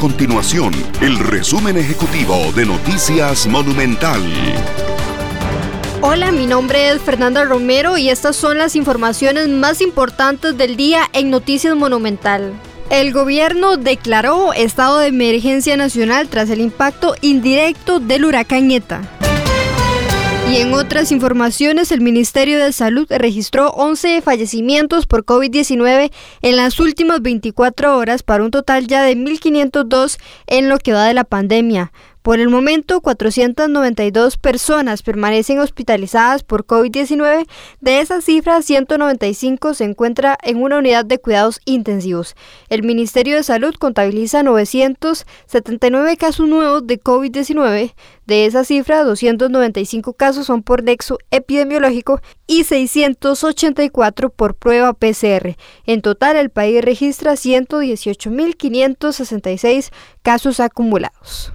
continuación el resumen ejecutivo de Noticias Monumental. Hola, mi nombre es Fernanda Romero y estas son las informaciones más importantes del día en Noticias Monumental. El gobierno declaró estado de emergencia nacional tras el impacto indirecto del huracán ETA. Y en otras informaciones, el Ministerio de Salud registró 11 fallecimientos por COVID-19 en las últimas 24 horas para un total ya de 1.502 en lo que va de la pandemia. Por el momento, 492 personas permanecen hospitalizadas por COVID-19. De esas cifras, 195 se encuentra en una unidad de cuidados intensivos. El Ministerio de Salud contabiliza 979 casos nuevos de COVID-19. De esa cifra, 295 casos son por nexo epidemiológico y 684 por prueba PCR. En total, el país registra 118.566 casos acumulados.